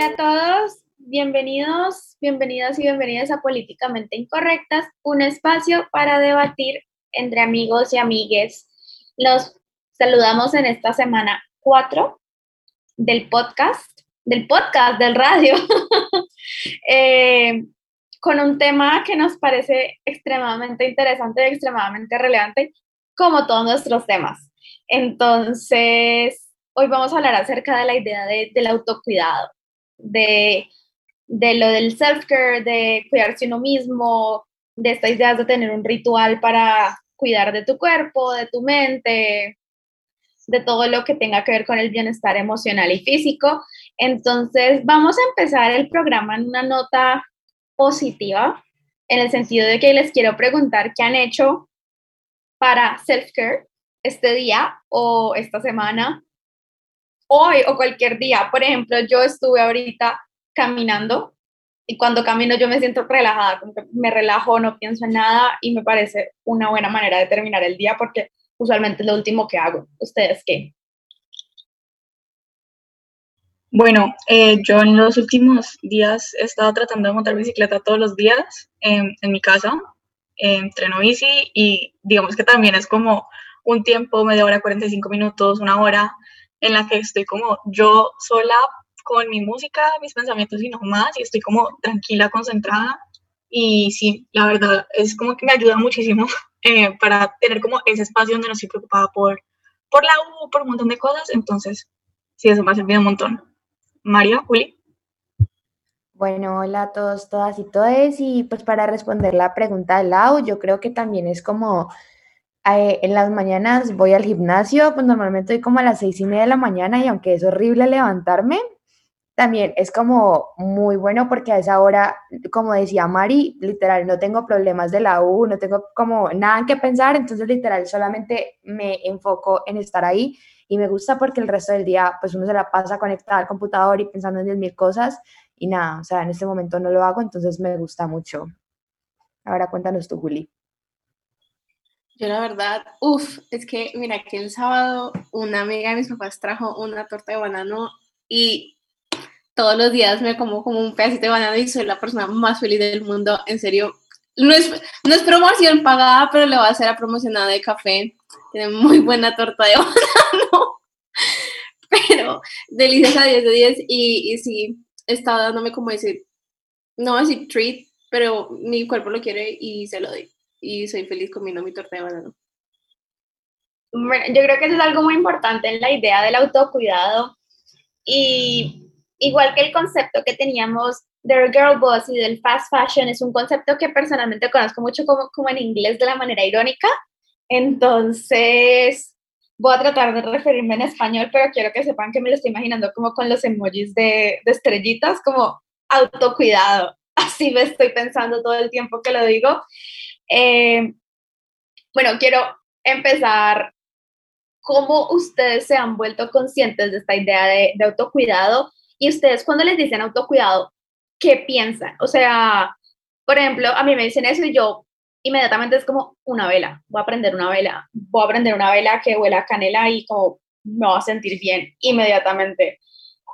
Hola a todos, bienvenidos, bienvenidas y bienvenidas a Políticamente Incorrectas, un espacio para debatir entre amigos y amigues. Los saludamos en esta semana 4 del podcast, del podcast, del radio, eh, con un tema que nos parece extremadamente interesante y extremadamente relevante, como todos nuestros temas. Entonces, hoy vamos a hablar acerca de la idea del autocuidado, de, de lo del self-care, de cuidarse uno mismo, de esta idea de tener un ritual para cuidar de tu cuerpo, de tu mente, de todo lo que tenga que ver con el bienestar emocional y físico. Entonces, vamos a empezar el programa en una nota positiva, en el sentido de que les quiero preguntar qué han hecho para self-care este día o esta semana hoy o cualquier día. Por ejemplo, yo estuve ahorita caminando y cuando camino yo me siento relajada, me relajo, no pienso en nada y me parece una buena manera de terminar el día porque usualmente es lo último que hago. ¿Ustedes qué? Bueno, eh, yo en los últimos días he estado tratando de montar bicicleta todos los días en mi casa, entreno bici y digamos que también es como un tiempo, media hora, 45 minutos, una hora, en la que estoy como yo sola con mi música, mis pensamientos y no más, y estoy como tranquila, concentrada. Y sí, la verdad es como que me ayuda muchísimo eh, para tener como ese espacio donde no estoy preocupada por, por la U, por un montón de cosas. Entonces, sí, eso me ha servido un montón. María, Juli. Bueno, hola a todos, todas y todes. Y pues para responder la pregunta de Lau, yo creo que también es como eh, en las mañanas voy al gimnasio, pues normalmente estoy como a las seis y media de la mañana y aunque es horrible levantarme, también es como muy bueno porque a esa hora, como decía Mari, literal, no tengo problemas de la U, no tengo como nada que pensar, entonces literal solamente me enfoco en estar ahí y me gusta porque el resto del día pues uno se la pasa conectada al computador y pensando en mil cosas y nada, o sea, en este momento no lo hago, entonces me gusta mucho. Ahora cuéntanos tú, Juli. Yo la verdad, uff, es que mira que el sábado una amiga de mis papás trajo una torta de banano y todos los días me como como un pedacito de banano y soy la persona más feliz del mundo, en serio. No es, no es promoción pagada, pero le voy a hacer a promocionada de café. Tiene muy buena torta de banano. Pero deliciosa 10 de 10 y, y sí, estaba dándome como ese, no decir treat, pero mi cuerpo lo quiere y se lo doy y soy feliz comiendo mi torta de banano. Yo creo que eso es algo muy importante en la idea del autocuidado y igual que el concepto que teníamos del girl boss y del fast fashion es un concepto que personalmente conozco mucho como, como en inglés de la manera irónica, entonces voy a tratar de referirme en español, pero quiero que sepan que me lo estoy imaginando como con los emojis de, de estrellitas, como autocuidado. Así me estoy pensando todo el tiempo que lo digo. Eh, bueno, quiero empezar. ¿Cómo ustedes se han vuelto conscientes de esta idea de, autocuidado? Y ustedes cuando les dicen autocuidado, ¿qué piensan? O sea, por ejemplo, a mí me dicen eso y yo inmediatamente es como una vela, voy a prender una vela, voy a prender una vela que huela a canela y como me va a sentir bien inmediatamente.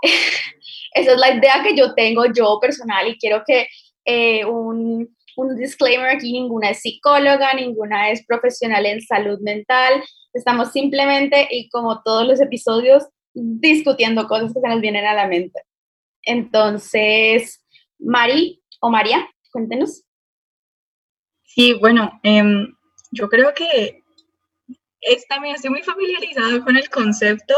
Esa es la idea que yo tengo yo personal y quiero que eh, un, un disclaimer aquí, ninguna es psicóloga, ninguna es profesional en salud mental, estamos simplemente, y como todos los episodios, discutiendo cosas que se nos vienen a la mente. Entonces, Mari o María, cuéntenos. Sí, bueno, em, yo creo que es, también estoy muy familiarizada con el concepto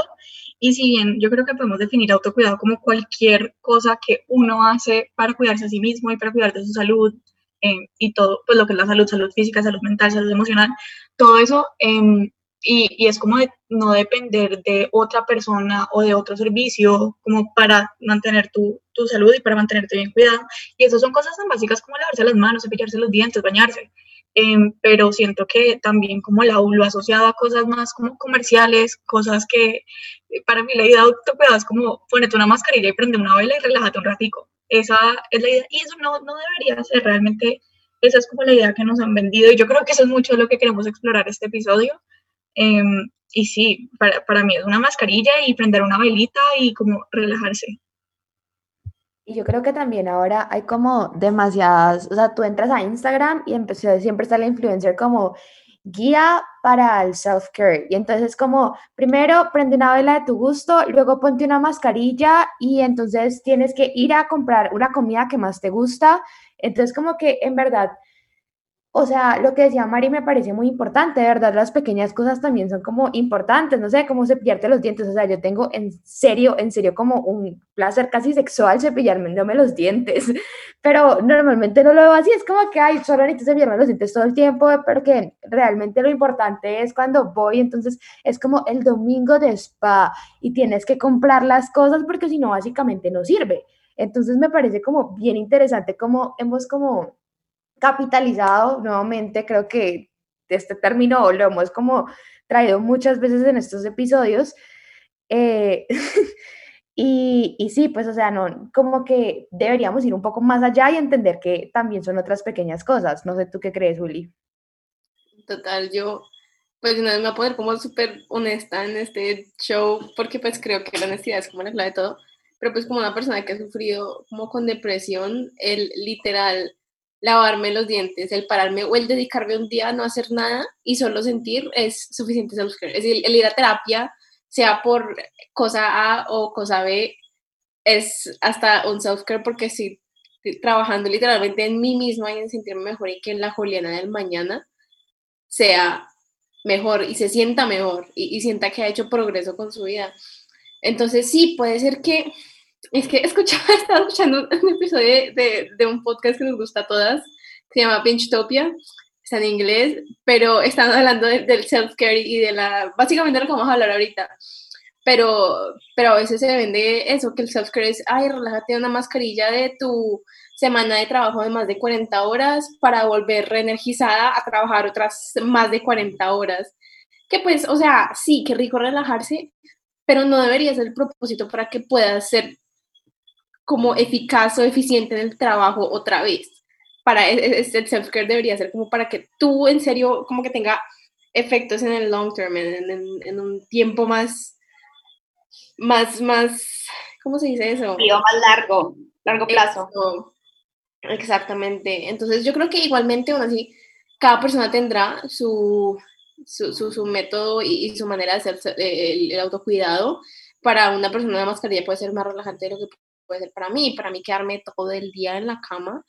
y si bien yo creo que podemos definir autocuidado como cualquier cosa que uno hace para cuidarse a sí mismo y para cuidar de su salud, eh, y todo, pues lo que es la salud, salud física, salud mental, salud emocional, todo eso, em, y, y, es como no depender de otra persona o de otro servicio como para mantener tu, tu salud y para mantenerte bien cuidado. Y eso son cosas tan básicas como lavarse las manos, cepillarse los dientes, bañarse. Em, pero siento que también como la lo asociado a cosas más como comerciales, cosas que para mí la idea de autocuidado es como ponerte una mascarilla y prende una vela y relájate un ratico. Esa es la idea, y eso no, no debería ser realmente, esa es como la idea que nos han vendido, y yo creo que eso es mucho lo que queremos explorar este episodio. Em, y sí, para, para, mí es una mascarilla y prender una velita y como relajarse. Y yo creo que también ahora hay como demasiadas, o sea, tú entras a Instagram y empezó, siempre está la influencer como guía para el self-care. Y entonces como, primero prende una vela de tu gusto, luego ponte una mascarilla y entonces tienes que ir a comprar una comida que más te gusta. Entonces como que en verdad o sea, lo que decía Mari me parece muy importante, de verdad, las pequeñas cosas también son como importantes, no sé, cómo cepillarte los dientes, o sea, yo tengo en serio, en serio como un placer casi sexual cepillarme los dientes, pero normalmente no lo veo así, es como que, ay, solo necesito cepillarme los dientes todo el tiempo, pero que realmente lo importante es cuando voy, entonces es como el domingo de spa y tienes que comprar las cosas porque si no, básicamente no sirve. Entonces me parece como bien interesante como hemos como capitalizado nuevamente, creo que este término lo hemos como traído muchas veces en estos episodios. Eh, y, y, sí, pues, o sea, no, como que deberíamos ir un poco más allá y entender que también son otras pequeñas cosas. No sé tú qué crees, Juli. Total, yo, pues, no me voy a poner como súper honesta en este show, porque pues creo que la honestidad es como la clave de todo, pero pues como una persona que ha sufrido como con depresión, el literal lavarme los dientes, el pararme o el dedicarme un día a no hacer nada y solo sentir es suficiente. Es decir, el ir a terapia, sea por cosa A o cosa B, es hasta un self-care porque si trabajando literalmente en mí misma y en sentirme mejor y que en la Juliana del mañana sea mejor y se sienta mejor y sienta que ha hecho progreso con su vida. Entonces sí, puede ser que es que escuchaba, estaba escuchando un episodio de, un podcast que nos gusta a todas, se llama Pinchtopia, está en inglés, pero están hablando del self-care y de la, básicamente lo que vamos a hablar ahorita, pero, pero a veces se vende eso, que el self-care es, ay, relájate una mascarilla de tu semana de trabajo de más de 40 horas para volver reenergizada a trabajar otras más de 40 horas. Que pues, o sea, sí, qué rico relajarse, pero no debería ser el propósito para que puedas ser como eficaz o eficiente en el trabajo otra vez. Para e, e, el self-care debería ser como para que tú en serio como que tenga efectos en el long term, en, un tiempo más, más, más, ¿cómo se dice eso? más largo, largo plazo. Exactamente. Entonces yo creo que igualmente, aún así, cada persona tendrá su, su, su, método y, su manera de hacer el, el, autocuidado. Para una persona de mascarilla puede ser más relajante de lo que puede ser para mí, para mí quedarme todo el día en la cama,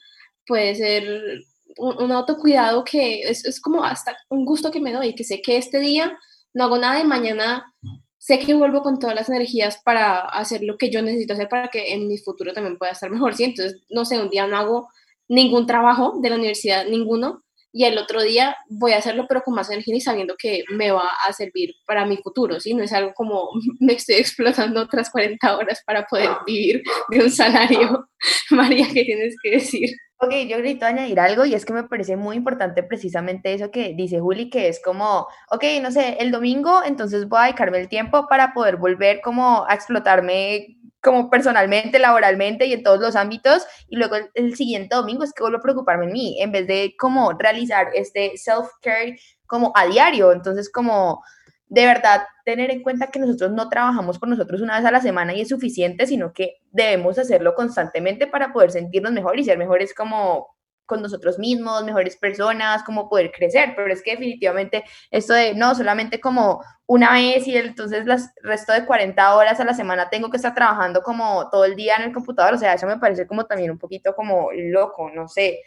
puede ser un, autocuidado que es, es, como hasta un gusto que me doy, que sé que este día no hago nada y mañana sé que vuelvo con todas las energías para hacer lo que yo necesito hacer para que en mi futuro también pueda estar mejor, ¿sí? Entonces, no sé, un día no hago ningún trabajo de la universidad, ninguno, y el otro día voy a hacerlo pero con más energía y sabiendo que me va a servir para mi futuro, ¿sí? No es algo como me estoy explotando otras 40 horas para poder vivir de un salario. María, ¿qué tienes que decir? Ok, yo grito añadir algo y es que me parece muy importante precisamente eso que dice Juli, que es como, ok, no sé, el domingo entonces voy a dedicarme el tiempo para poder volver como a explotarme como personalmente, laboralmente y en todos los ámbitos. Y luego el, siguiente domingo es que vuelvo a preocuparme en mí, en vez de como realizar este self-care como a diario. Entonces, como de verdad tener en cuenta que nosotros no trabajamos por nosotros una vez a la semana y es suficiente, sino que debemos hacerlo constantemente para poder sentirnos mejor y ser mejores como con nosotros mismos, mejores personas, como poder crecer, pero es que definitivamente esto de no solamente como una vez y entonces el resto de 40 horas a la semana tengo que estar trabajando como todo el día en el computador, o sea, eso me parece como también un poquito como loco, no sé,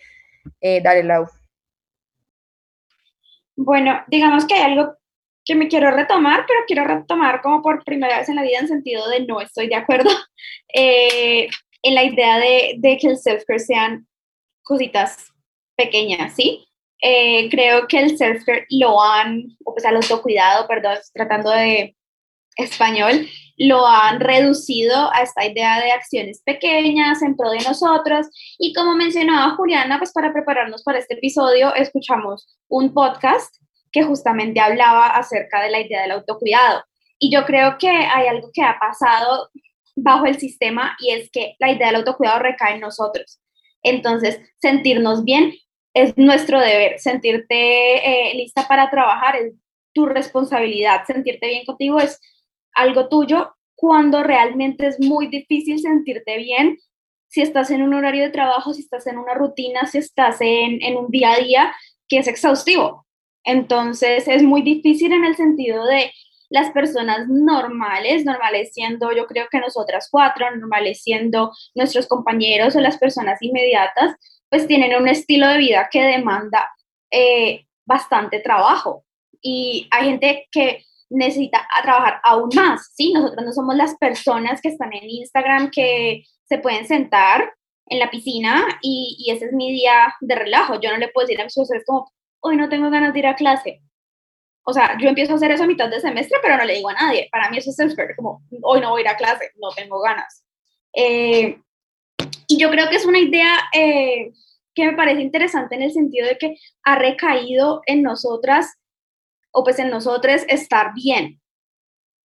eh, dale Lau. Bueno, digamos que hay algo que me quiero retomar, pero quiero retomar como por primera vez en la vida en sentido de no estoy de acuerdo. Eh, en la idea de, de que el self-care sean cositas pequeñas, ¿sí? Eh, creo que el self-care lo han, o pues al autocuidado, perdón, tratando de español, lo han reducido a esta idea de acciones pequeñas en pro de nosotros. Y como mencionaba Juliana, pues para prepararnos para este episodio, escuchamos un podcast que justamente hablaba acerca de la idea del autocuidado. Y yo creo que hay algo que ha pasado bajo el sistema y es que la idea del autocuidado recae en nosotros. Entonces, sentirnos bien es nuestro deber, sentirte eh, lista para trabajar es tu responsabilidad, sentirte bien contigo es algo tuyo cuando realmente es muy difícil sentirte bien. Si estás en un horario de trabajo, si estás en una rutina, si estás en, en un día a día que es exhaustivo. Entonces es muy difícil en el sentido de las personas normales, normales siendo yo creo que nosotras cuatro, normales siendo nuestros compañeros o las personas inmediatas, pues tienen un estilo de vida que demanda eh, bastante trabajo. Y hay gente que necesita trabajar aún más, ¿sí? Nosotros no somos las personas que están en Instagram que se pueden sentar en la piscina y, y ese es mi día de relajo. Yo no le puedo decir a mis profesores como, hoy no tengo ganas de ir a clase. O sea, yo empiezo a hacer eso a mitad de semestre, pero no le digo a nadie. Para mí eso es self como, hoy no voy a ir a clase, no tengo ganas. Eh, y yo creo que es una idea eh, que me parece interesante en el sentido de que ha recaído en nosotras, o pues en nosotros, estar bien.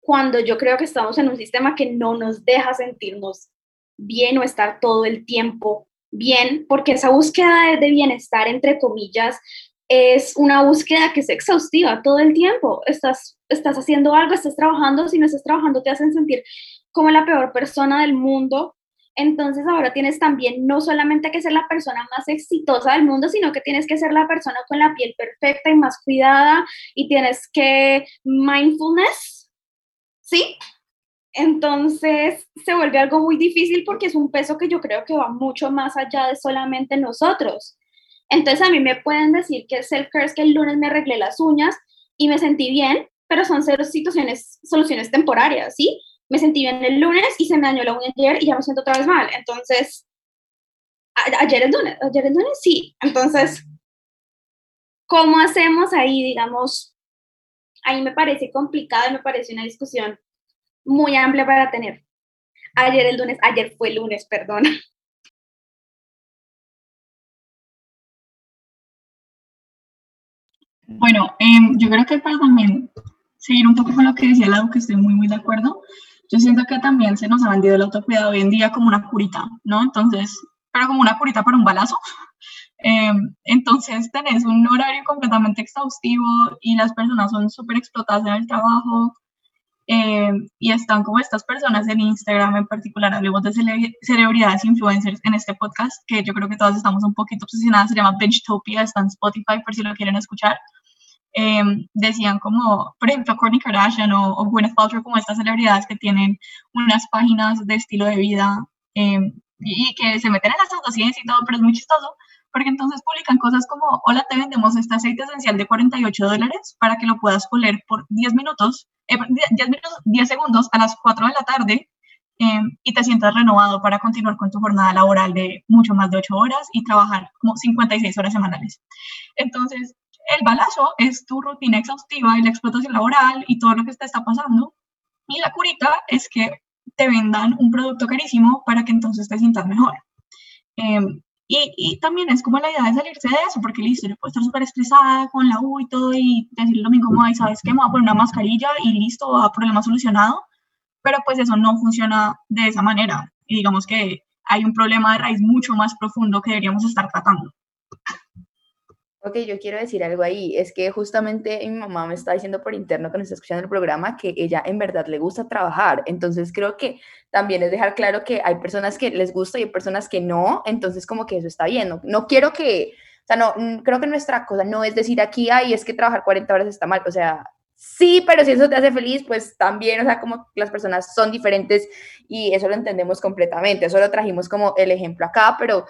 Cuando yo creo que estamos en un sistema que no nos deja sentirnos bien o estar todo el tiempo bien, porque esa búsqueda de bienestar, entre comillas, es una búsqueda que es exhaustiva todo el tiempo. Estás, estás haciendo algo, estás trabajando, si no estás trabajando te hacen sentir como la peor persona del mundo. Entonces ahora tienes también no solamente que ser la persona más exitosa del mundo, sino que tienes que ser la persona con la piel perfecta y más cuidada y tienes que mindfulness, ¿sí? Entonces se vuelve algo muy difícil porque es un peso que yo creo que va mucho más allá de solamente nosotros. Entonces a mí me pueden decir que self-care es que el lunes me arreglé las uñas y me sentí bien, pero son situaciones, soluciones temporarias, ¿sí? Me sentí bien el lunes y se me dañó la uña ayer y ya me siento otra vez mal. Entonces, ayer el lunes, ayer el lunes sí. Entonces, ¿cómo hacemos ahí, digamos? Ahí me parece complicado y me parece una discusión muy amplia para tener. Ayer el lunes, ayer fue lunes, perdón. Bueno, em, yo creo que para también seguir un poco con lo que decía Lau, que estoy muy, muy de acuerdo, yo siento que también se nos ha vendido el autocuidado hoy en día como una curita, ¿no? Entonces, pero como una curita para un balazo. Em, entonces, tenés un horario completamente exhaustivo y las personas son súper explotadas en el trabajo. Em, y están como estas personas en Instagram en particular, hablemos de celebridades influencers en este podcast, que yo creo que todas estamos un poquito obsesionadas, se llama Benchtopia, está en Spotify por si lo quieren escuchar. Em, decían como, por ejemplo, Kourtney Kardashian o, o, Gwyneth Paltrow, como estas celebridades que tienen unas páginas de estilo de vida em, y, que se meten en las autociencia y todo, pero es muy chistoso porque entonces publican cosas como, hola, te vendemos este aceite esencial de 48 dólares para que lo puedas oler por 10 minutos, eh, 10, minutos, 10 segundos a las 4 de la tarde em, y te sientas renovado para continuar con tu jornada laboral de mucho más de 8 horas y trabajar como 56 horas semanales. Entonces, el balazo es tu rutina exhaustiva y la explotación laboral y todo lo que te está pasando. Y la curita es que te vendan un producto carísimo para que entonces te sientas mejor. Em, y, y, también es como la idea de salirse de eso, porque listo, yo puedo estar súper estresada con la U y todo y decir lo mismo, ay, ¿sabes qué? Me voy a poner una mascarilla y listo, va problema solucionado. Pero pues eso no funciona de esa manera. Y digamos que hay un problema de raíz mucho más profundo que deberíamos estar tratando. Ok, yo quiero decir algo ahí. Es que justamente mi mamá me está diciendo por interno que nos está escuchando el programa que ella en verdad le gusta trabajar. Entonces creo que también es dejar claro que hay personas que les gusta y hay personas que no. Entonces como que eso está bien. No, quiero que, o sea, no, creo que nuestra cosa no es decir aquí, ay, es que trabajar 40 horas está mal. O sea, sí, pero si eso te hace feliz, pues también, o sea, como las personas son diferentes y eso lo entendemos completamente. Eso lo trajimos como el ejemplo acá, pero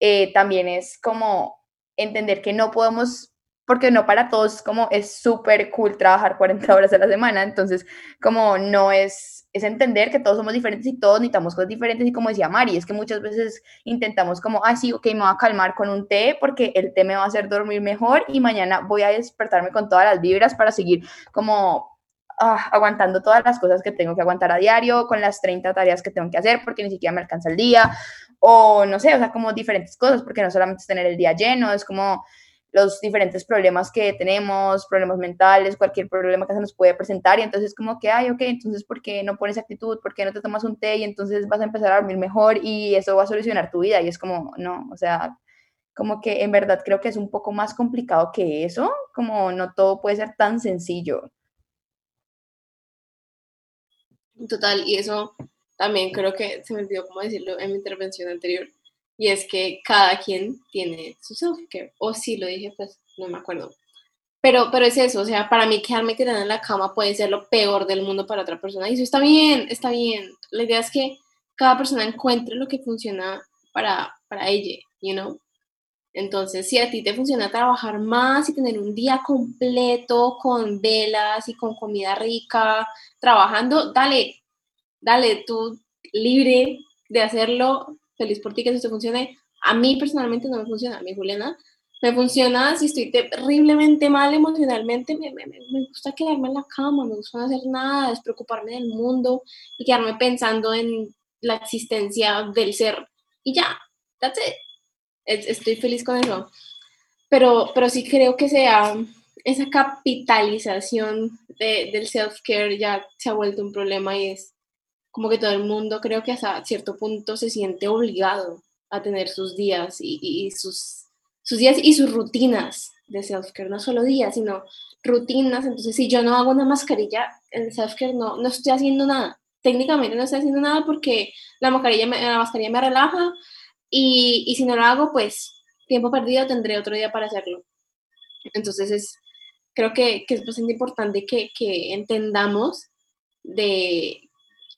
eh, también es como entender que no podemos, porque no para todos como es súper cool trabajar 40 horas a la semana, entonces como no es, es entender que todos somos diferentes y todos necesitamos cosas diferentes y como decía Mari, es que muchas veces intentamos como, ah, sí, ok, me voy a calmar con un té porque el té me va a hacer dormir mejor y mañana voy a despertarme con todas las vibras para seguir como ah, aguantando todas las cosas que tengo que aguantar a diario, con las 30 tareas que tengo que hacer porque ni siquiera me alcanza el día, o no sé, o sea, como diferentes cosas, porque no solamente es tener el día lleno, es como los diferentes problemas que tenemos, problemas mentales, cualquier problema que se nos puede presentar y entonces como que, ay, ok, entonces ¿por qué no pones actitud? ¿Por qué no te tomas un té y entonces vas a empezar a dormir mejor y eso va a solucionar tu vida? Y es como, no, o sea, como que en verdad creo que es un poco más complicado que eso, como no todo puede ser tan sencillo. Total, y eso también creo que se me olvidó cómo decirlo en mi intervención anterior, y es que cada quien tiene su self-care, o si lo dije, pues no me acuerdo. Pero, pero es eso, o sea, para mí quedarme tirada en la cama puede ser lo peor del mundo para otra persona, y eso está bien, está bien. La idea es que cada persona encuentre lo que funciona para, para ella, you know. Entonces, si a ti te funciona trabajar más y tener un día completo con velas y con comida rica, trabajando, dale, dale, tú libre de hacerlo, feliz por ti que eso te funcione. A mí personalmente no me funciona, a mí Juliana me funciona si estoy terriblemente mal emocionalmente, me, me, me, gusta quedarme en la cama, me gusta no hacer nada, despreocuparme del mundo y quedarme pensando en la existencia del ser. Y ya, that's it estoy feliz con eso. Pero, pero sí creo que sea esa capitalización de, del self-care ya se ha vuelto un problema y es como que todo el mundo creo que hasta cierto punto se siente obligado a tener sus días y, sus, sus días y sus rutinas de self-care, no solo días, sino rutinas. Entonces, si yo no hago una mascarilla, el self-care no, no estoy haciendo nada. Técnicamente no estoy haciendo nada porque la mascarilla me, la mascarilla me relaja, y, y si no lo hago, pues tiempo perdido tendré otro día para hacerlo. Entonces es, creo que, es bastante importante que, entendamos de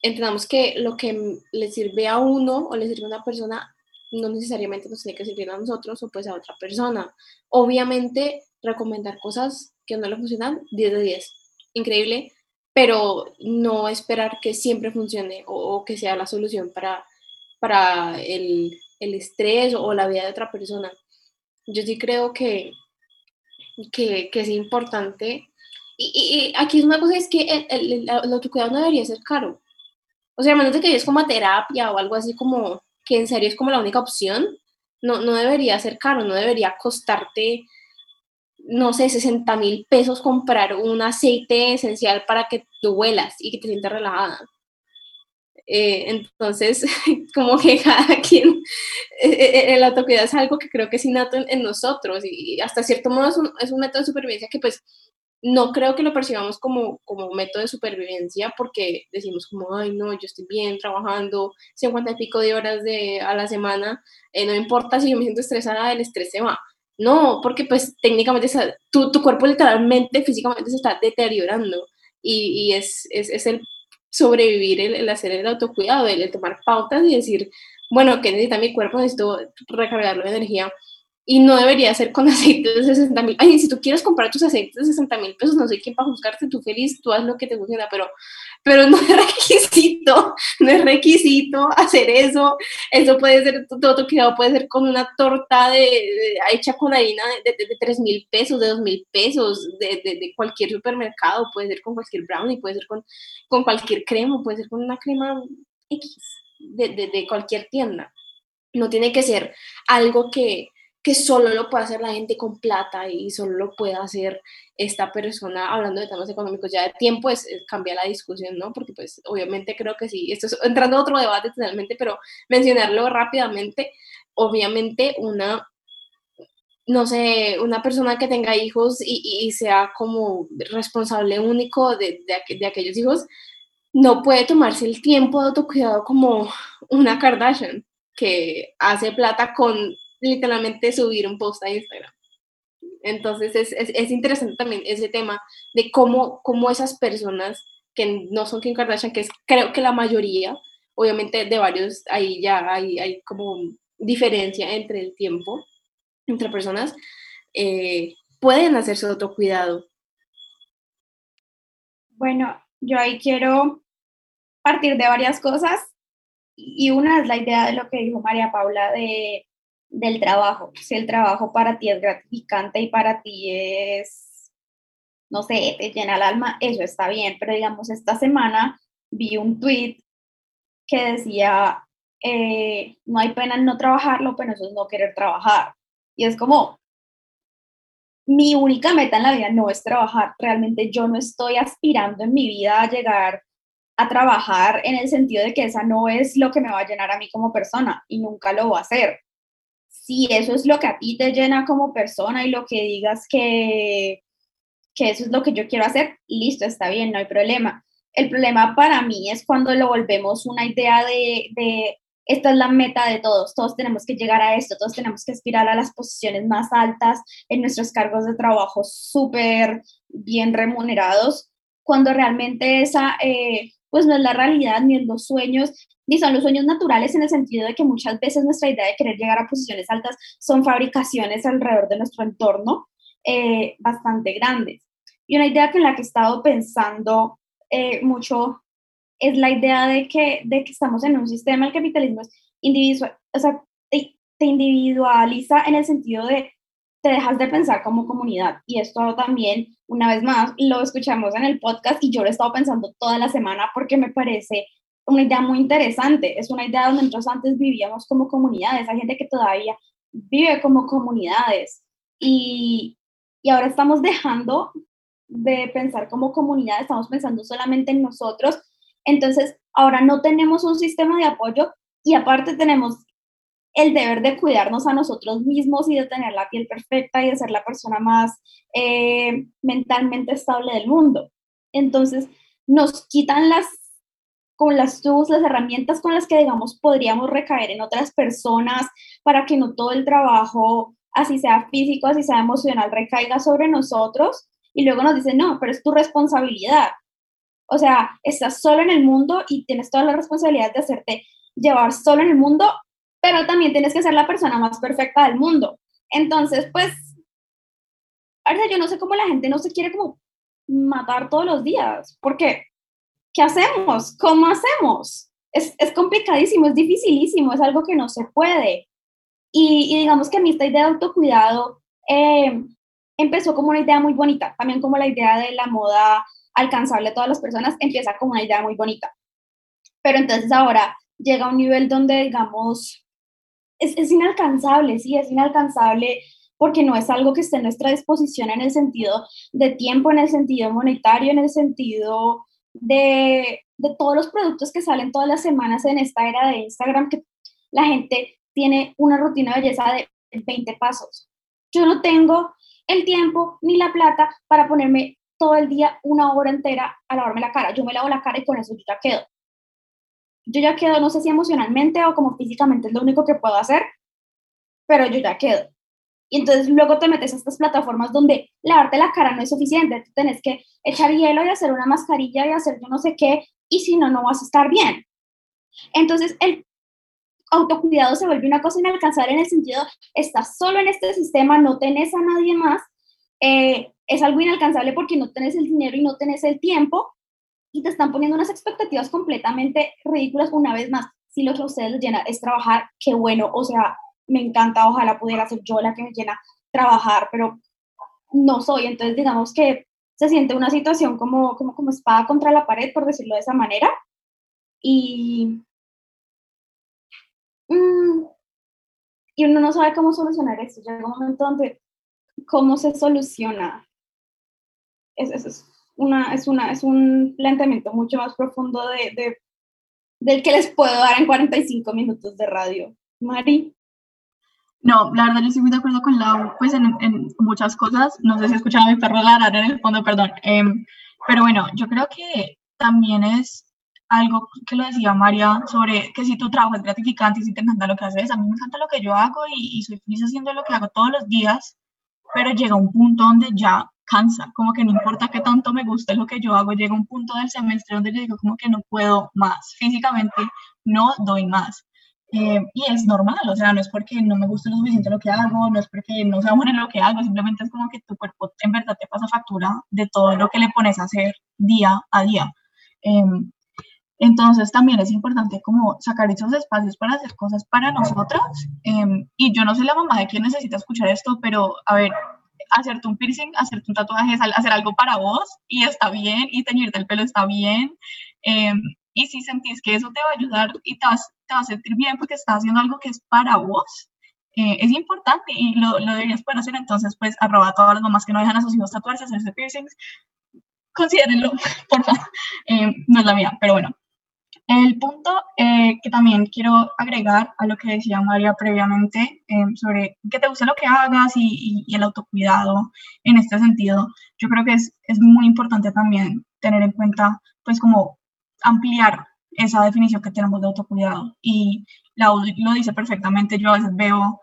entendamos que lo que le sirve a uno o le sirve a una persona no necesariamente nos tiene que servir a nosotros o pues a otra persona. Obviamente recomendar cosas que no le funcionan 10 de 10. Increíble, pero no esperar que siempre funcione o, o que sea la solución para, para el, el estrés o la vida de otra persona. Yo sí creo que, que, es importante. Y, aquí es una cosa, es que el, el, autocuidado no debería ser caro. O sea, a menos de que es como terapia o algo así como que en serio es como la única opción, no, no debería ser caro, no debería costarte, no sé, 60 mil pesos comprar un aceite esencial para que tú huelas y que te sientas relajada. Eh, entonces, como que cada quien, eh, eh, el autocuidado es algo que creo que es innato en, nosotros y hasta cierto modo es un, es un, método de supervivencia que pues no creo que lo percibamos como, como método de supervivencia porque decimos como, ay no, yo estoy bien trabajando 50 y pico de horas de, a la semana, no importa si yo me siento estresada, el estrés se va. No, porque pues técnicamente tu, tu, cuerpo literalmente, físicamente se está deteriorando y, y es, es, es, el sobrevivir el, hacer el autocuidado, el, tomar pautas y decir, bueno, ¿qué necesita mi cuerpo? Necesito recargarlo de energía. Y no debería ser con aceites de 60 mil. Ay, si tú quieres comprar tus aceites de 60 mil pesos, no sé quién para juzgarte, tú feliz, tú haz lo que te funciona, pero, pero no es requisito, no es requisito hacer eso. Eso puede ser, todo cuidado puede ser con una torta de, hecha con harina de, de, de 3 mil pesos, de 2 mil pesos, de, de, cualquier supermercado, puede ser con cualquier brownie, puede ser con, con cualquier crema, puede ser con una crema X de cualquier tienda. No tiene que ser algo que, que solo lo puede hacer la gente con plata y solo lo puede hacer esta persona hablando de temas económicos. Ya de tiempo es, cambia la discusión, ¿no? Porque pues obviamente creo que sí, esto es entrando a otro debate totalmente, pero mencionarlo rápidamente, obviamente una, no sé, una persona que tenga hijos y, sea como responsable único de, de, de aquellos hijos, no puede tomarse el tiempo de autocuidado como una Kardashian que hace plata con literalmente subir un post a Instagram. Entonces es, es, es, interesante también ese tema de cómo, cómo esas personas que no son Kim Kardashian, que es creo que la mayoría, obviamente de varios, ahí ya hay, hay como diferencia entre el tiempo, entre personas, eh, pueden hacer su autocuidado. Bueno, yo ahí quiero partir de varias cosas y una es la idea de lo que dijo María Paula de del trabajo. Si el trabajo para ti es gratificante y para ti es, no sé, te llena el alma, eso está bien. Pero digamos, esta semana vi un tweet que decía, eh, no hay pena en no trabajarlo, pero eso es no querer trabajar. Y es como, mi única meta en la vida no es trabajar. Realmente yo no estoy aspirando en mi vida a llegar a trabajar en el sentido de que esa no es lo que me va a llenar a mí como persona y nunca lo va a hacer si eso es lo que a ti te llena como persona y lo que digas que, que eso es lo que yo quiero hacer, listo, está bien, no hay problema. El problema para mí es cuando lo volvemos una idea de, de esta es la meta de todos, todos tenemos que llegar a esto, todos tenemos que aspirar a las posiciones más altas en nuestros cargos de trabajo súper bien remunerados, cuando realmente esa eh, pues no es la realidad ni en los sueños, ni son los sueños naturales en el sentido de que muchas veces nuestra idea de querer llegar a posiciones altas son fabricaciones alrededor de nuestro entorno eh, bastante grandes. Y una idea que en la que he estado pensando eh, mucho es la idea de que, de que estamos en un sistema, el capitalismo es individual, o sea, te, individualiza en el sentido de te dejas de pensar como comunidad. Y esto también, una vez más, lo escuchamos en el podcast y yo lo he estado pensando toda la semana porque me parece una idea muy interesante. Es una idea donde nosotros antes vivíamos como comunidades, hay gente que todavía vive como comunidades y, y ahora estamos dejando de pensar como comunidad, estamos pensando solamente en nosotros. Entonces, ahora no tenemos un sistema de apoyo y aparte tenemos el deber de cuidarnos a nosotros mismos y de tener la piel perfecta y de ser la persona más eh, mentalmente estable del mundo. Entonces, nos quitan las, con las las herramientas con las que, digamos, podríamos recaer en otras personas para que no todo el trabajo, así sea físico, así sea emocional, recaiga sobre nosotros. Y luego nos dicen, no, pero es tu responsabilidad. O sea, estás solo en el mundo y tienes toda la responsabilidad de hacerte llevar solo en el mundo pero también tienes que ser la persona más perfecta del mundo. Entonces, pues, ahora yo no sé cómo la gente no se quiere como matar todos los días, porque, ¿qué hacemos? ¿Cómo hacemos? Es, es complicadísimo, es dificilísimo, es algo que no se puede. Y, digamos que a mí esta idea de autocuidado eh, empezó como una idea muy bonita, también como la idea de la moda alcanzable a todas las personas empieza como una idea muy bonita. Pero entonces ahora llega a un nivel donde, digamos, es, inalcanzable, sí, es inalcanzable porque no es algo que esté en nuestra disposición en el sentido de tiempo, en el sentido monetario, en el sentido de, de todos los productos que salen todas las semanas en esta era de Instagram, que la gente tiene una rutina de belleza de 20 pasos. Yo no tengo el tiempo ni la plata para ponerme todo el día una hora entera a lavarme la cara. Yo me lavo la cara y con eso yo ya quedo yo ya quedo, no sé si emocionalmente o como físicamente es lo único que puedo hacer, pero yo ya quedo. Y entonces luego te metes a estas plataformas donde lavarte la cara no es suficiente, tú tienes que echar hielo y hacer una mascarilla y hacer yo no sé qué, y si no, no vas a estar bien. Entonces el autocuidado se vuelve una cosa inalcanzable en el sentido, estás solo en este sistema, no tenés a nadie más, eh, es algo inalcanzable porque no tenés el dinero y no tenés el tiempo, y te están poniendo unas expectativas completamente ridículas una vez más. Si lo que a ustedes les llena es trabajar, qué bueno, o sea, me encanta, ojalá pudiera ser yo la que me llena trabajar, pero no soy, entonces digamos que se siente una situación como, como, como espada contra la pared, por decirlo de esa manera, y, mm, y uno no sabe cómo solucionar esto, llega un momento donde, ¿cómo se soluciona? Es, es, una, es, una, es un planteamiento mucho más profundo de, de, del que les puedo dar en 45 minutos de radio. Mari. No, la verdad yo estoy muy de acuerdo con Lau, pues en, en muchas cosas, no sé si escuchan a mi perro ladrar en el fondo, perdón, em, pero bueno, yo creo que también es algo que lo decía María sobre que si tu trabajo es gratificante y si te encanta lo que haces, a mí me encanta lo que yo hago y, y soy feliz haciendo lo que hago todos los días, pero llega un punto donde ya cansa, como que no importa qué tanto me guste lo que yo hago, llega un punto del semestre donde yo digo como que no puedo más, físicamente no doy más. Eh, y es normal, o sea, no es porque no me guste lo suficiente lo que hago, no es porque no sea bueno en lo que hago, simplemente es como que tu cuerpo en verdad te pasa factura de todo lo que le pones a hacer día a día. Em, entonces también es importante como sacar esos espacios para hacer cosas para nosotras. Em, y yo no soy la mamá de quien necesita escuchar esto, pero a ver, hacerte un piercing, hacerte un tatuaje, hacer algo para vos y está bien, y teñirte el pelo está bien. Em, y si sentís que eso te va a ayudar y te, vas, te va a sentir bien porque estás haciendo algo que es para vos, eh, es importante y lo, lo, deberías poder hacer. Entonces, pues, arroba a todas las mamás que no dejan a sus hijos tatuarse, hacerse piercings, considérenlo, por favor. Em, no es la mía, pero bueno. El punto eh, que también quiero agregar a lo que decía María previamente em, sobre que te guste lo que hagas y, y, el autocuidado en este sentido, yo creo que es, es, muy importante también tener en cuenta, pues como ampliar esa definición que tenemos de autocuidado. Y la lo dice perfectamente, yo a veces veo,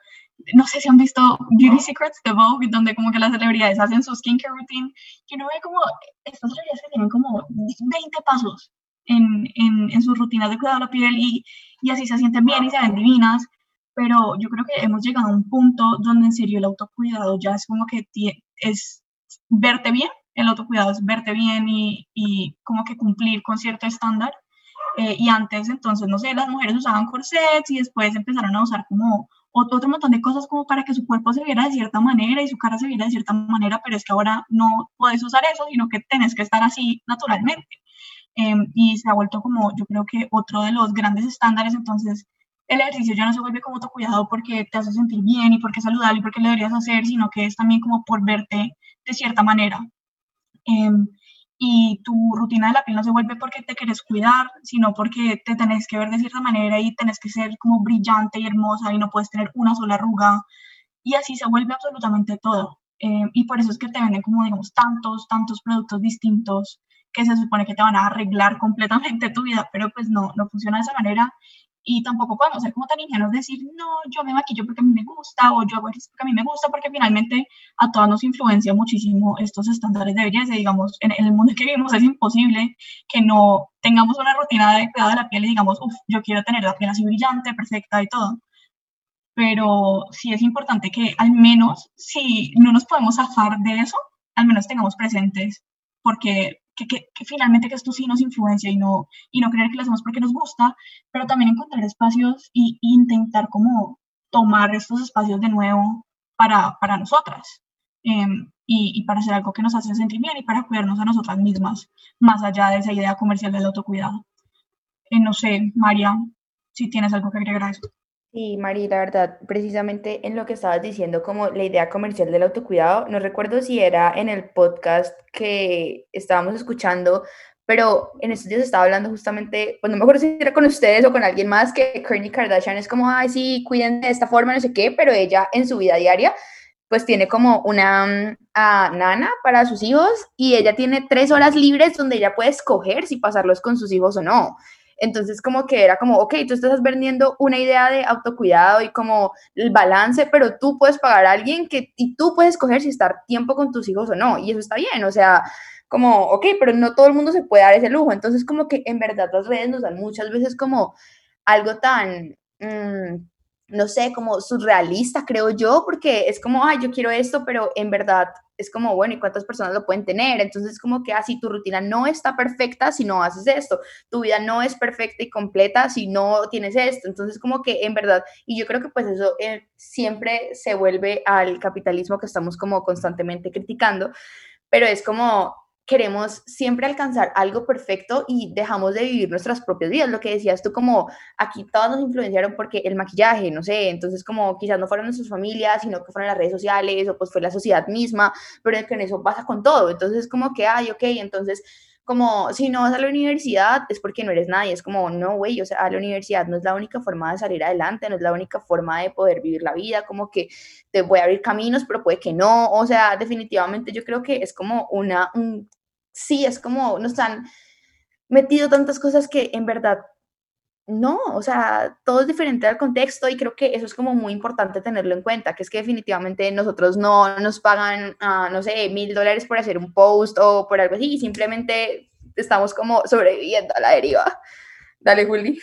no sé si han visto Beauty Secrets de Vogue, donde como que las celebridades hacen su skincare routine, y uno ve como estas celebridades que tienen como 20 pasos en, en, en sus rutinas de cuidado de la piel y, y así se sienten bien y se ven divinas, pero yo creo que hemos llegado a un punto donde en serio el autocuidado ya es como que es verte bien, el autocuidado es verte bien y, y como que cumplir con cierto estándar. Eh, y antes, entonces, no sé, las mujeres usaban corsets y después empezaron a usar como otro, otro montón de cosas como para que su cuerpo se viera de cierta manera y su cara se viera de cierta manera, pero es que ahora no puedes usar eso, sino que tienes que estar así naturalmente. Em, y se ha vuelto como, yo creo que otro de los grandes estándares, entonces el ejercicio ya no se vuelve como autocuidado porque te hace sentir bien y porque es saludable y porque lo deberías hacer, sino que es también como por verte de cierta manera. Em, y tu rutina de la piel no se vuelve porque te quieres cuidar, sino porque te tenés que ver de cierta manera y tenés que ser como brillante y hermosa y no puedes tener una sola arruga. Y así se vuelve absolutamente todo. Em, y por eso es que te venden como, digamos, tantos, tantos productos distintos que se supone que te van a arreglar completamente tu vida, pero pues no, no funciona de esa manera y tampoco podemos ser como tan ingenuos decir, no, yo me maquillo porque a mí me gusta o yo hago esto porque a mí me gusta, porque finalmente a todos nos influencia muchísimo estos estándares de belleza. Digamos, en, el mundo en que vivimos es imposible que no tengamos una rutina de cuidado de la piel y digamos, uff, yo quiero tener la piel así brillante, perfecta y todo. Pero sí es importante que al menos, si no nos podemos zafar de eso, al menos tengamos presentes porque que, finalmente que esto sí nos influencia y no, y no creer que lo hacemos porque nos gusta, pero también encontrar espacios y, intentar como tomar estos espacios de nuevo para, para nosotras em, y, para hacer algo que nos hace sentir bien y para cuidarnos a nosotras mismas, más allá de esa idea comercial del autocuidado. Eh, no sé, María, si tienes algo que agregar a eso. Sí, Mari, la verdad, precisamente en lo que estabas diciendo, como la idea comercial del autocuidado, no recuerdo si era en el podcast que estábamos escuchando, pero en estos días estaba hablando justamente, pues no me acuerdo si era con ustedes o con alguien más, que Kourtney Kardashian es como, ay, sí, cuiden de esta forma, no sé qué, pero ella en su vida diaria, pues tiene como una mm, nana para sus hijos y ella tiene tres horas libres donde ella puede escoger si pasarlos con sus hijos o no. Entonces como que era como, ok, tú estás vendiendo una idea de autocuidado y como el balance, pero tú puedes pagar a alguien que, y tú puedes escoger si estar tiempo con tus hijos o no, y eso está bien, o sea, como, ok, pero no todo el mundo se puede dar ese lujo, entonces como que en verdad las redes nos dan muchas veces como algo tan... Mm, no sé, como surrealista, creo yo, porque es como, ay, yo quiero esto, pero en verdad es como, bueno, ¿y cuántas personas lo pueden tener? Entonces, como que así ah, tu rutina no está perfecta si no haces esto, tu vida no es perfecta y completa si no tienes esto. Entonces, como que en verdad, y yo creo que pues eso eh, siempre se vuelve al capitalismo que estamos como constantemente criticando, pero es como queremos siempre alcanzar algo perfecto y dejamos de vivir nuestras propias vidas. Lo que decías tú, como aquí todos nos influenciaron porque el maquillaje, no sé, entonces como quizás no fueron nuestras familias, sino que fueron las redes sociales o pues fue la sociedad misma, pero que en eso pasa con todo. Entonces como que, ay, ok, entonces como si no vas a la universidad es porque no eres nadie, es como, no, güey, o sea, a la universidad no es la única forma de salir adelante, no es la única forma de poder vivir la vida, como que te voy a abrir caminos, pero puede que no, o sea, definitivamente yo creo que es como una, un sí, es como nos han metido tantas cosas que en verdad no, o sea, todo es diferente al contexto y creo que eso es como muy importante tenerlo en cuenta, que es que definitivamente nosotros no nos pagan, ah, no sé, mil dólares por hacer un post o por algo así, simplemente estamos como sobreviviendo a la deriva. Dale, Juli.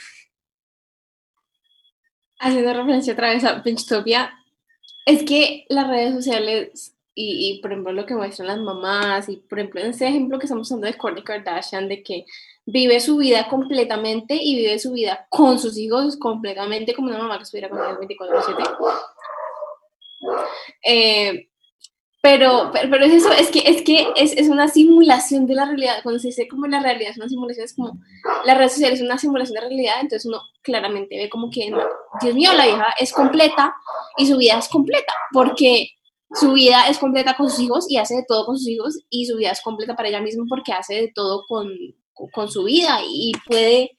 Haciendo referencia otra vez a Pinchtopia, es que las redes sociales y, por ejemplo lo que muestran las mamás y por ejemplo ese ejemplo que estamos usando de Kourtney Kardashian de que vive su vida completamente y vive su vida con sus hijos completamente como una mamá que estuviera con ellos 24/7 eh, pero, pero, pero, es eso, es que, es, que es, es, una simulación de la realidad. Cuando se dice como la realidad es una simulación, es como la red social es una simulación de realidad, entonces uno claramente ve como que, Dios mío, la hija es completa y su vida es completa, porque su vida es completa con sus hijos y hace de todo con sus hijos y su vida es completa para ella misma porque hace de todo con, con su vida y puede,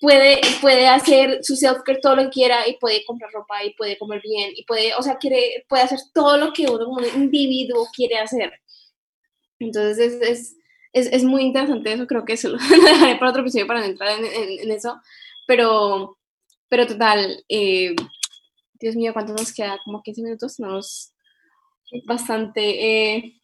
puede, puede hacer su self-care todo lo que quiera y puede comprar ropa y puede comer bien y puede, o sea, quiere, puede hacer todo lo que uno como individuo quiere hacer. Entonces es, es, es, es, muy interesante eso, creo que eso lo dejaré para otro episodio para no entrar en, en, eso, pero, pero total, eh, Dios mío, ¿cuánto nos queda? Como 15 minutos, nos bastante... Eh,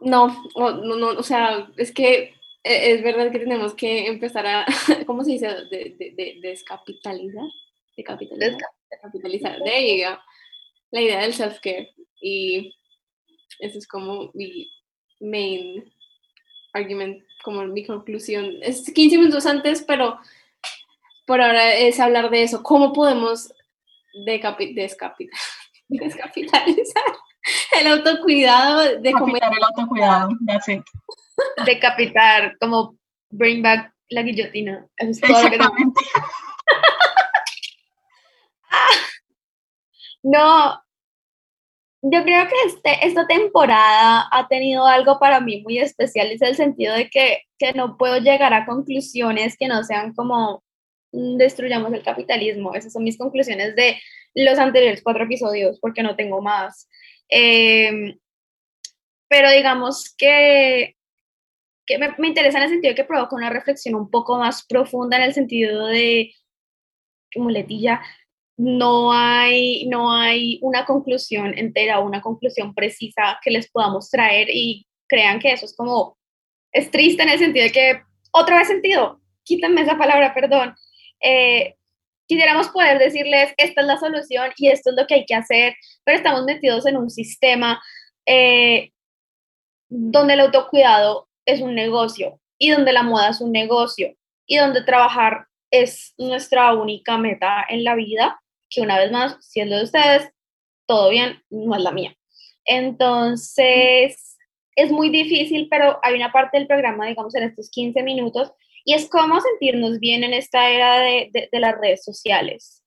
no, no, no, o sea, es que e, es verdad que tenemos que empezar a, ¿cómo se dice? De, de, de descapitalizar. Descapitalizar. Descapitalizar. De La idea del self-care. Y eso es como mi main argument, como mi conclusión. Es 15 minutos antes, pero por ahora es hablar de eso. ¿Cómo podemos descapitalizar el autocuidado? De Decapitar el autocuidado, that's it. Decapitar, como bring back la guillotina. Eso es que No, yo creo que este, esta temporada ha tenido algo para mí muy especial, es el sentido de que, que no puedo llegar a conclusiones que no sean como mm, destruyamos el capitalismo. Esas son mis conclusiones de los anteriores cuatro episodios, porque no tengo más. Em, pero digamos que, que me, me, interesa en el sentido de que provoca una reflexión un poco más profunda en el sentido de, como letilla, no hay, no hay una conclusión entera, una conclusión precisa que les podamos traer y crean que eso es como, es triste en el sentido de que, otra vez sentido, quítenme esa palabra, perdón. Eh, quisiéramos poder decirles, esta es la solución y esto es lo que hay que hacer, pero estamos metidos en un sistema eh, donde el autocuidado es un negocio y donde la moda es un negocio y donde trabajar es nuestra única meta en la vida que una vez más, siendo de ustedes, todo bien, no es la mía. Entonces, es muy difícil, pero hay una parte del programa, digamos, en estos 15 minutos, y es cómo sentirnos bien en esta era de, las redes sociales.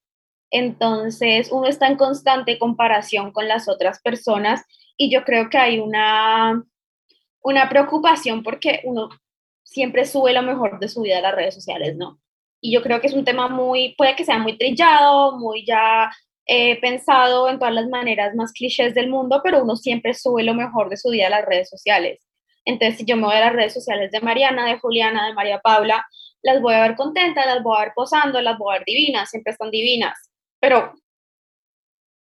Entonces, uno está en constante comparación con las otras personas y yo creo que hay una, una preocupación porque uno siempre sube lo mejor de su vida a las redes sociales, ¿no? y yo creo que es un tema muy, puede que sea muy trillado, muy ya eh, pensado en todas las maneras más clichés del mundo, pero uno siempre sube lo mejor de su vida a las redes sociales. Entonces, si yo me voy a las redes sociales de Mariana, de Juliana, de María Paula, las voy a ver contentas, las voy a ver posando, las voy a ver divinas, siempre están divinas, pero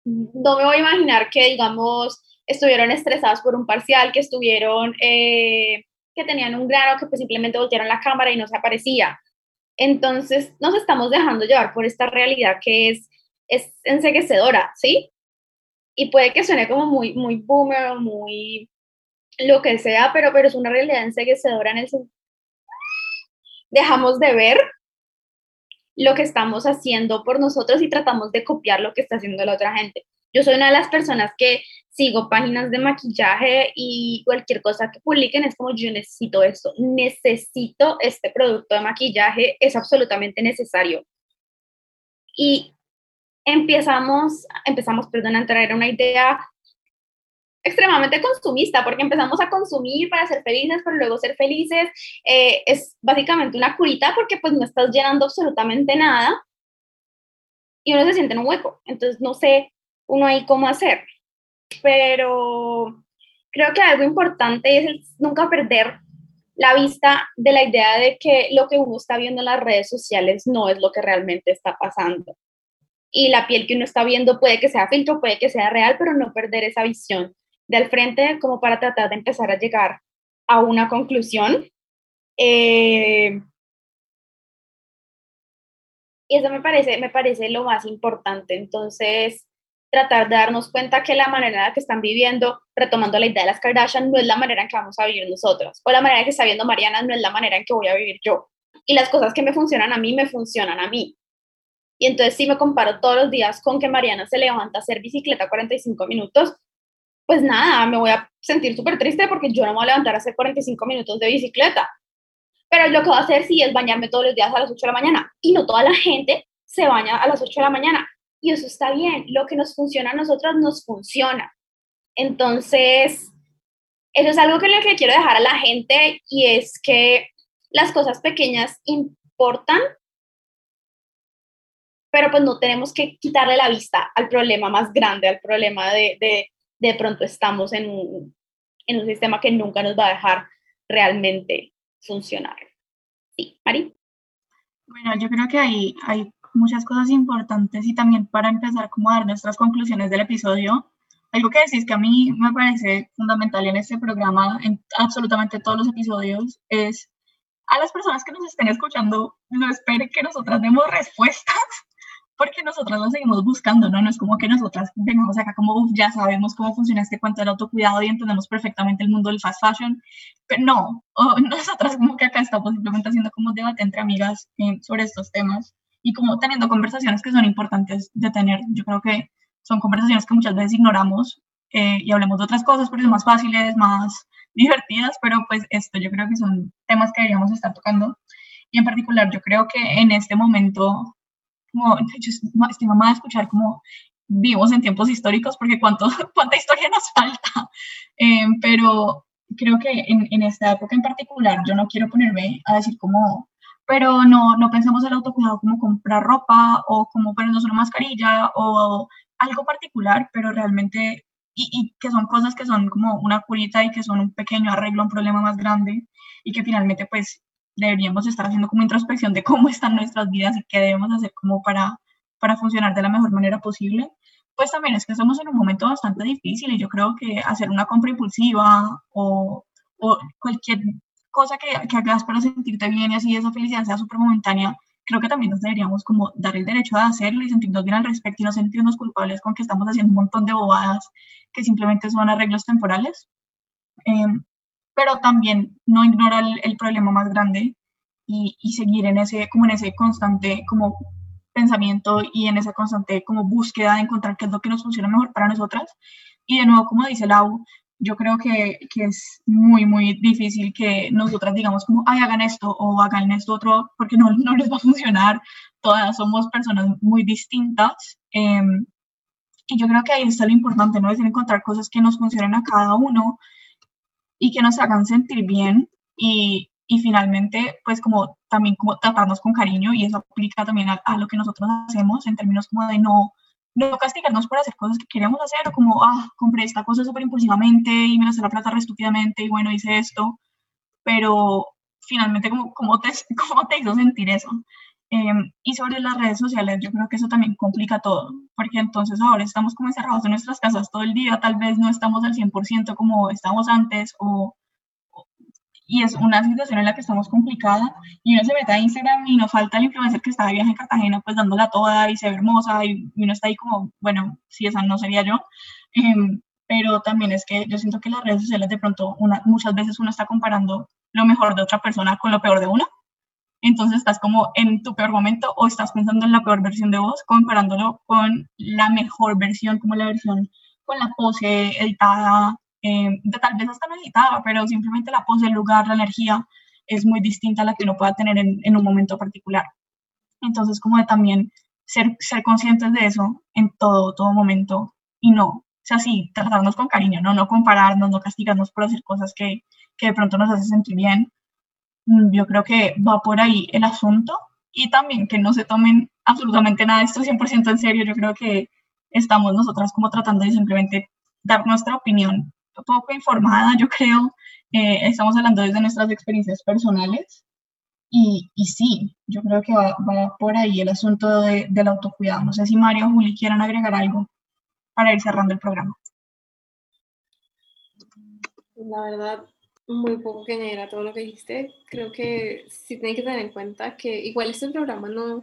no me voy a imaginar que, digamos, estuvieron estresadas por un parcial, que estuvieron, eh, que tenían un grano, que pues simplemente voltearon la cámara y no se aparecía entonces nos estamos dejando llevar por esta realidad que es, es enseguecedora, ¿sí? Y puede que suene como muy, muy boomer, muy lo que sea, pero, pero es una realidad enseguecedora en el dejamos de ver lo que estamos haciendo por nosotros y tratamos de copiar lo que está haciendo la otra gente. Yo soy una de las personas que sigo páginas de maquillaje y cualquier cosa que publiquen es como yo necesito esto, necesito este producto de maquillaje, es absolutamente necesario. Y empezamos, empezamos, perdón, a traer una idea extremadamente consumista, porque empezamos a consumir para ser felices, pero luego ser felices eh, es básicamente una curita porque pues no estás llenando absolutamente nada y uno se siente en un hueco. Entonces no sé uno ahí cómo hacer pero creo que algo importante es nunca perder la vista de la idea de que lo que uno está viendo en las redes sociales no es lo que realmente está pasando. Y la piel que uno está viendo puede que sea filtro, puede que sea real, pero no perder esa visión de al frente como para tratar de empezar a llegar a una conclusión. Eh, y eso me parece, me parece lo más importante. Entonces, tratar de darnos cuenta que la manera en la que están viviendo, retomando la idea de las Kardashian, no es la manera en que vamos a vivir nosotros, o la manera en que está viendo Mariana no es la manera en que voy a vivir yo. Y las cosas que me funcionan a mí, me funcionan a mí. Y entonces si me comparo todos los días con que Mariana se levanta a hacer bicicleta 45 minutos, pues nada, me voy a sentir súper triste porque yo no me voy a levantar a hacer 45 minutos de bicicleta. Pero lo que voy a hacer sí es bañarme todos los días a las 8 de la mañana. Y no toda la gente se baña a las 8 de la mañana y eso está bien. Lo que nos funciona a nosotros nos funciona. Entonces, eso es algo que lo que quiero dejar a la gente y es que las cosas pequeñas importan, pero pues no tenemos que quitarle la vista al problema más grande, al problema de de, de pronto estamos en un, en un sistema que nunca nos va a dejar realmente funcionar. Sí, Mari. Bueno, yo creo que hay, hay muchas cosas importantes y también para empezar como dar nuestras conclusiones del episodio, algo que decís que a mí me parece fundamental en este programa, en absolutamente todos los episodios, es a las personas que nos estén escuchando, no esperen que nosotras demos respuestas, porque nosotras lo seguimos buscando, ¿no? No es como que nosotras vengamos acá como, ya sabemos cómo funciona este cuento del autocuidado y entendemos perfectamente el mundo del fast fashion, pero no, nosotras como que acá estamos simplemente haciendo como debate entre amigas eh, sobre estos temas y como teniendo conversaciones que son importantes de tener. Yo creo que son conversaciones que muchas veces ignoramos eh, y hablemos de otras cosas porque son más fáciles, más divertidas, pero pues esto yo creo que son temas que deberíamos estar tocando. Y en particular, yo creo que en este momento, como yo estoy mamá de escuchar como vivimos en tiempos históricos, porque cuánto, cuánta historia nos falta. Eh, pero creo que en, en, esta época en particular, yo no quiero ponerme a decir como, pero no, no pensamos el autocuidado como comprar ropa o como ponernos una mascarilla o algo particular, pero realmente y, que son cosas que son como una curita y que son un pequeño arreglo a un problema más grande y que finalmente pues deberíamos estar haciendo como introspección de cómo están nuestras vidas y qué debemos hacer como para, para funcionar de la mejor manera posible, pues también es que estamos en un momento bastante difícil y yo creo que hacer una compra impulsiva o, o cualquier cosa que, que hagas para sentirte bien y así esa felicidad sea súper momentánea, creo que también nos deberíamos como dar el derecho a hacerlo y sentirnos bien al respecto y no sentirnos culpables con que estamos haciendo un montón de bobadas que simplemente son arreglos temporales. Em, pero también no ignorar el, problema más grande y, y, seguir en ese, como en ese constante como pensamiento y en esa constante como búsqueda de encontrar qué es lo que nos funciona mejor para nosotras. Y de nuevo, como dice Lau, yo creo que, que, es muy, muy difícil que nosotras digamos como, ay, hagan esto o hagan esto otro, porque no, no les va a funcionar. Todas somos personas muy distintas. Eh, y yo creo que ahí está lo importante, ¿no? Es encontrar cosas que nos funcionen a cada uno y que nos hagan sentir bien y, y finalmente, pues como también como tratarnos con cariño y eso aplica también a, a, lo que nosotros hacemos en términos como de no, no castigarnos por hacer cosas que queremos hacer o como, ah, compré esta cosa súper impulsivamente y me gasté la plata re estúpidamente y bueno, hice esto, pero finalmente, como, como, te, ¿cómo te hizo sentir eso? Em, y sobre las redes sociales, yo creo que eso también complica todo, porque entonces ahora estamos como encerrados en nuestras casas todo el día, tal vez no estamos al 100% como estábamos antes, o, y es una situación en la que estamos complicada, y uno se mete a Instagram y no falta el influencer que está de viaje en Cartagena, pues dándola toda y se ve hermosa, y, uno está ahí como, bueno, si esa no sería yo, em, pero también es que yo siento que las redes sociales de pronto una, muchas veces uno está comparando lo mejor de otra persona con lo peor de uno, entonces estás como en tu peor momento o estás pensando en la peor versión de vos, comparándolo con la mejor versión, como la versión con la pose editada, eh, de tal vez hasta no editada, pero simplemente la pose, el lugar, la energía es muy distinta a la que uno pueda tener en, en un momento particular. Entonces, como de también ser, ser conscientes de eso en todo, todo momento y no, o sea, sí, tratarnos con cariño, no, no compararnos, no castigarnos por hacer cosas que, que de pronto nos hacen sentir bien, yo creo que va por ahí el asunto y también que no se tomen absolutamente nada de esto 100% en serio. Yo creo que estamos nosotras como tratando de simplemente dar nuestra opinión poco informada, yo creo. Eh, estamos hablando desde nuestras experiencias personales y, y sí, yo creo que va, va por ahí el asunto de, del autocuidado. No sé si Mario o Juli quieran agregar algo para ir cerrando el programa. La verdad, muy poco que genera todo lo que dijiste. Creo que sí tienen que tener en cuenta que igual este programa no,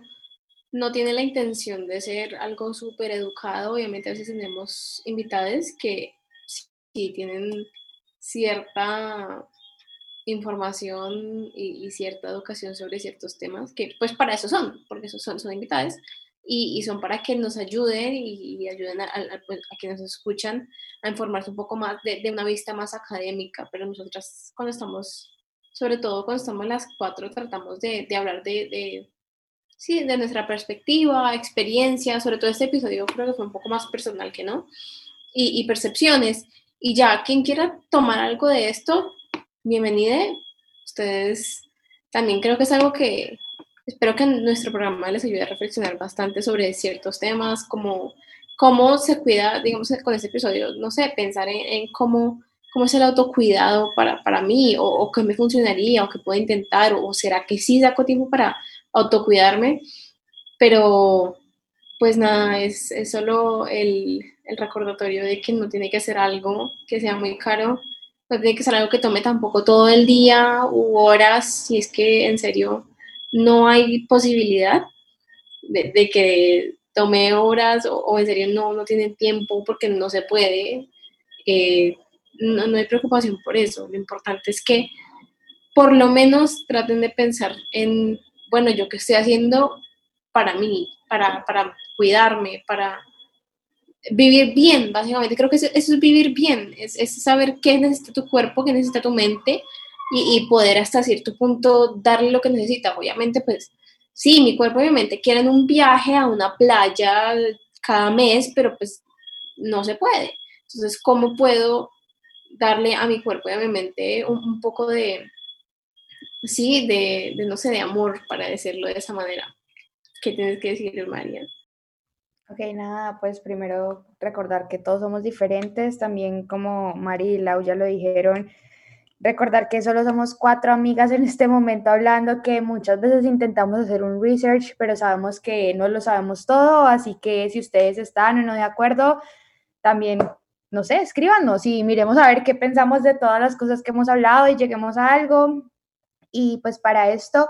no tiene la intención de ser algo súper educado. Obviamente a veces tenemos invitados que sí tienen cierta información y, cierta educación sobre ciertos temas, que pues para eso son, porque son, son invitados y, son para que nos ayuden y, ayuden a, pues, a, quienes nos escuchan a informarse un poco más de, de, una vista más académica, pero nosotras cuando estamos, sobre todo cuando estamos las cuatro, tratamos de, de hablar de, de, sí, de nuestra perspectiva, experiencia, sobre todo este episodio creo que fue un poco más personal que no, y, y percepciones. Y ya, quien quiera tomar algo de esto, bienvenido. Ustedes también creo que es algo que, espero que nuestro programa les ayude a reflexionar bastante sobre ciertos temas, como cómo se cuida, digamos, con este episodio, no sé, pensar en, cómo, cómo es el autocuidado para, para mí, o, qué me funcionaría, o qué puedo intentar, o, será que sí saco tiempo para autocuidarme, pero pues nada, es, es solo el, el, recordatorio de que no tiene que ser algo que sea muy caro, no tiene que ser algo que tome tampoco todo el día u horas, si es que en serio no hay posibilidad de, que tome horas o, en serio no, no tienen tiempo porque no se puede. Eh, no, no, hay preocupación por eso. Lo importante es que por lo menos traten de pensar en, bueno, yo qué estoy haciendo para mí, para, para cuidarme, para vivir bien, básicamente. Creo que eso, es vivir bien, es, es, saber qué necesita tu cuerpo, qué necesita tu mente y, poder hasta cierto punto darle lo que necesita. Obviamente, pues sí, mi cuerpo y mi mente quieren un viaje a una playa cada mes, pero pues no se puede. Entonces, ¿cómo puedo darle a mi cuerpo y a mi mente un, poco de, sí, de, de, no sé, de amor, para decirlo de esa manera? ¿Qué tienes que decir, María? Ok, nada, pues primero recordar que todos somos diferentes, también como Mari y Lau ya lo dijeron, recordar que solo somos cuatro amigas en este momento hablando, que muchas veces intentamos hacer un research, pero sabemos que no lo sabemos todo, así que si ustedes están o no de acuerdo, también, no sé, escríbanos y miremos a ver qué pensamos de todas las cosas que hemos hablado y lleguemos a algo. Y pues para esto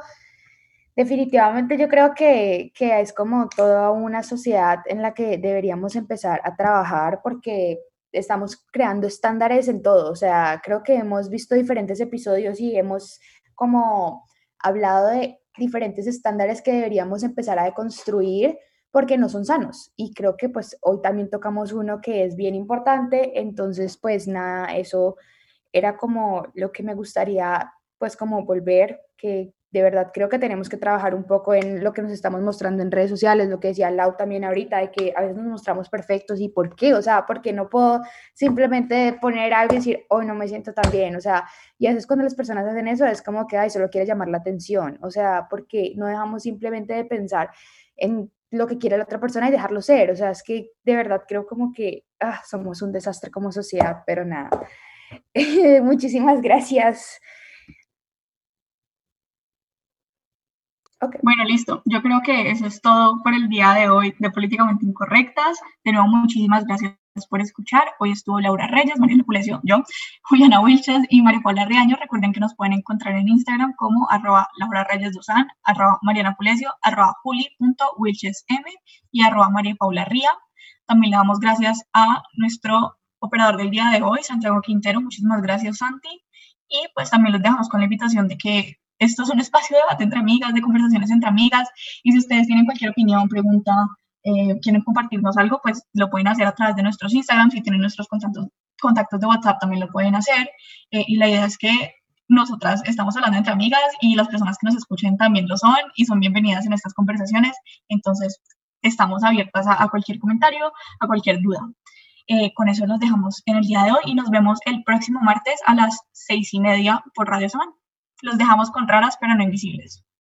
Definitivamente yo creo que, que, es como toda una sociedad en la que deberíamos empezar a trabajar porque estamos creando estándares en todo. O sea, creo que hemos visto diferentes episodios y hemos como hablado de diferentes estándares que deberíamos empezar a deconstruir porque no son sanos. Y creo que pues hoy también tocamos uno que es bien importante. Entonces, pues nada, eso era como lo que me gustaría pues como volver, que de verdad creo que tenemos que trabajar un poco en lo que nos estamos mostrando en redes sociales, lo que decía Lau también ahorita, de que a veces nos mostramos perfectos y por qué, o sea, porque no puedo simplemente poner algo y decir, hoy no me siento tan bien, o sea, y a veces cuando las personas hacen eso es como que, ay, solo quiere llamar la atención, o sea, porque no dejamos simplemente de pensar en lo que quiere la otra persona y dejarlo ser, o sea, es que de verdad creo como que ah, somos un desastre como sociedad, pero nada. Muchísimas gracias. Bueno, listo. Yo creo que eso es todo por el día de hoy de Políticamente Incorrectas. De nuevo, muchísimas gracias por escuchar. Hoy estuvo Laura Reyes, Mariana Pulecio, yo, Juliana Wilches y María Paula Reaño. Recuerden que nos pueden encontrar en Instagram como arroba Laura Reyes Duzán, arroba Mariana Pulecio, arroba juli.wilchesm y arroba María Paula Ría. También le damos gracias a nuestro operador del día de hoy, Santiago Quintero. Muchísimas gracias, Santi. Y pues también los dejamos con la invitación de que esto es un espacio de debate entre amigas, de conversaciones entre amigas, y si ustedes tienen cualquier opinión, pregunta, eh, quieren compartirnos algo, pues lo pueden hacer a través de nuestros Instagram, si tienen nuestros contactos, contactos de WhatsApp también lo pueden hacer, eh, y la idea es que nosotras estamos hablando entre amigas y las personas que nos escuchen también lo son y son bienvenidas en estas conversaciones, entonces estamos abiertas a, cualquier comentario, a cualquier duda. Eh, con eso los dejamos en el día de hoy y nos vemos el próximo martes a las seis y media por Radio Semana. Los dejamos con raras pero no invisibles.